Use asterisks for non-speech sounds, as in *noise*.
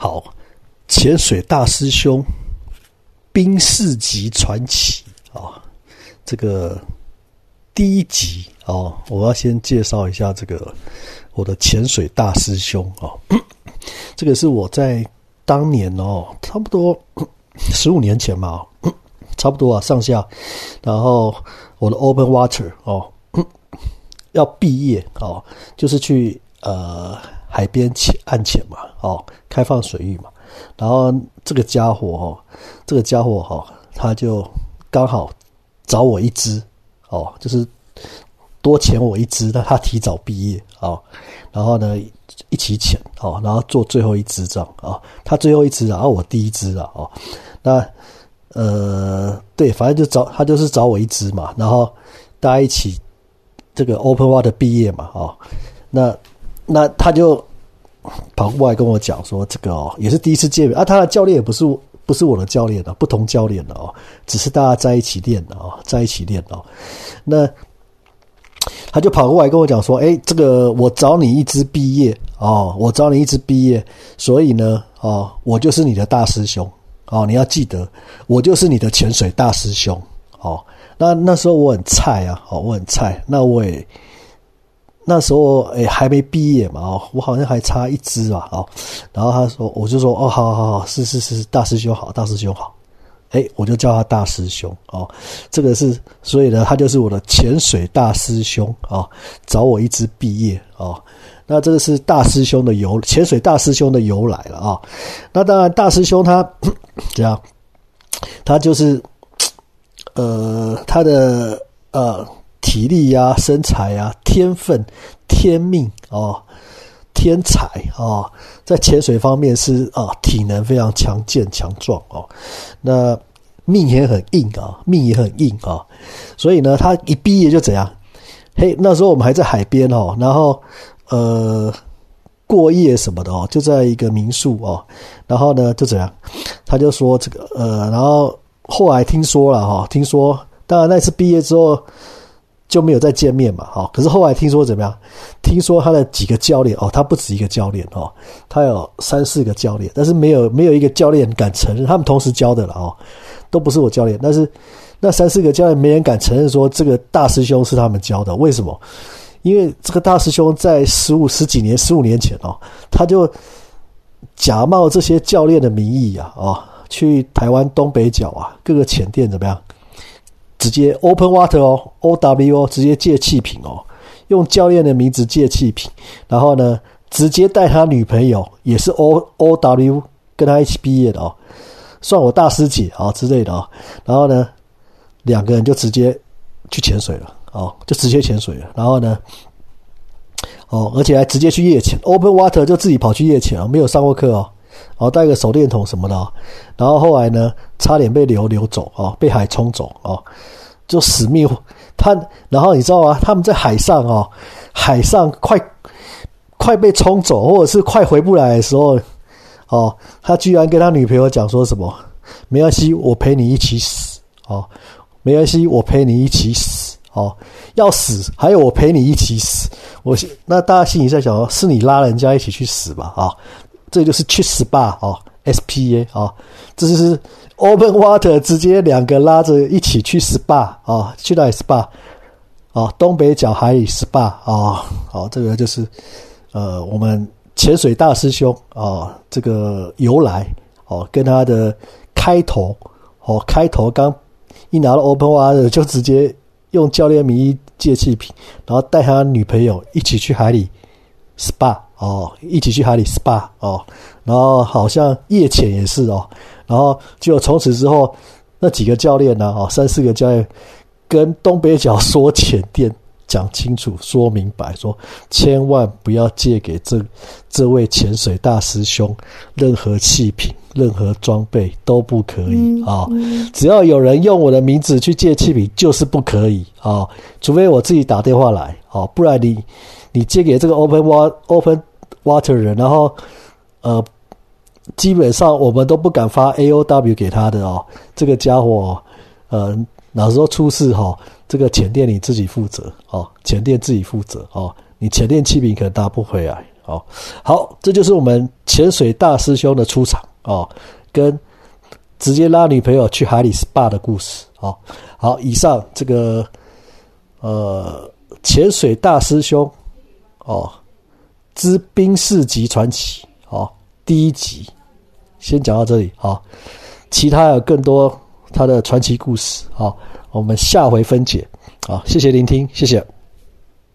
好，潜水大师兄，冰士级传奇啊，这个第一集哦，我要先介绍一下这个我的潜水大师兄啊，*clears throat* 这个是我在当年哦，差不多 *coughs* 十五年前嘛，*coughs* 差不多啊上下，然后我的 Open Water 哦。*coughs* 要毕业哦，就是去呃海边浅岸浅嘛，哦，开放水域嘛。然后这个家伙哦，这个家伙哈，他就刚好找我一只哦，就是多潜我一只，他提早毕业哦，然后呢一起潜哦，然后做最后一只这样啊，他最后一只，然后我第一只啊哦，那呃对，反正就找他就是找我一只嘛，然后大家一起。这个 Open Water 毕业嘛，哦，那那他就跑过来跟我讲说，这个哦也是第一次见面啊，他的教练也不是不是我的教练的，不同教练的哦，只是大家在一起练的哦，在一起练哦，那他就跑过来跟我讲说，哎，这个我找你一支毕业哦，我找你一支毕业，所以呢，哦，我就是你的大师兄哦，你要记得，我就是你的潜水大师兄哦。那那时候我很菜啊，哦，我很菜。那我也那时候诶还没毕业嘛，哦，我好像还差一支吧，哦。然后他说，我就说，哦，好好好，是是是，大师兄好，大师兄好。诶，我就叫他大师兄哦。这个是，所以呢，他就是我的潜水大师兄啊，找我一支毕业哦。那这个是大师兄的由，潜水大师兄的由来了啊。那当然，大师兄他 *clears throat* 这样，他就是。呃，他的呃体力呀、身材呀、天分、天命哦，天才哦，在潜水方面是啊，体能非常强健强壮哦。那命也很硬啊，命也很硬啊。所以呢，他一毕业就怎样？嘿，那时候我们还在海边哦，然后呃过夜什么的哦，就在一个民宿哦，然后呢就怎样？他就说这个呃，然后。后来听说了哈，听说当然那次毕业之后就没有再见面嘛，哈。可是后来听说怎么样？听说他的几个教练哦，他不止一个教练哦，他有三四个教练，但是没有没有一个教练敢承认他们同时教的了哦，都不是我教练。但是那三四个教练没人敢承认说这个大师兄是他们教的，为什么？因为这个大师兄在十五十几年十五年前哦，他就假冒这些教练的名义呀，哦。去台湾东北角啊，各个浅店怎么样？直接 open water 哦，O W 哦，直接借气瓶哦，用教练的名字借气瓶，然后呢，直接带他女朋友，也是 O O W 跟他一起毕业的哦，算我大师姐啊之类的哦，然后呢，两个人就直接去潜水了哦，就直接潜水了，然后呢，哦，而且还直接去夜潜，open water 就自己跑去夜潜啊，没有上过课哦。哦，带个手电筒什么的，然后后来呢，差点被流流走哦，被海冲走哦，就死命他，然后你知道吗？他们在海上哦，海上快快被冲走，或者是快回不来的时候，哦，他居然跟他女朋友讲说什么？没关系，我陪你一起死哦，没关系，我陪你一起死哦，要死还有我陪你一起死，我那大家心里在想说，是你拉人家一起去死吧？啊？这就是去 SPA 哦，SPA 哦，这就是 Open Water 直接两个拉着一起去 SPA 啊，去到 SPA 啊，东北角海里 SPA 啊，好，这个就是呃我们潜水大师兄啊，这个由来哦，跟他的开头哦，开头刚一拿到 Open Water 就直接用教练名义借气瓶，然后带他女朋友一起去海里 SPA。哦，一起去海里 SPA 哦，然后好像夜潜也是哦，然后就从此之后，那几个教练呢，哦，三四个教练跟东北角说潜店讲清楚、说明白，说千万不要借给这这位潜水大师兄任何气瓶、任何装备都不可以啊！只要有人用我的名字去借气瓶，就是不可以啊！除非我自己打电话来哦，不然你你借给这个 Open Water Open。Water 人，然后，呃，基本上我们都不敢发 A O W 给他的哦。这个家伙，呃，哪时候出事哈？这个前店你自己负责哦，前店自己负责哦。你前店气瓶可能拿不回来哦，好，这就是我们潜水大师兄的出场哦，跟直接拉女朋友去海里 SPA 的故事。哦，好，以上这个呃潜水大师兄哦之冰士级传奇哦第一集先讲到这里。好，其他有更多他的传奇故事。好，我们下回分解。好，谢谢聆听，谢谢。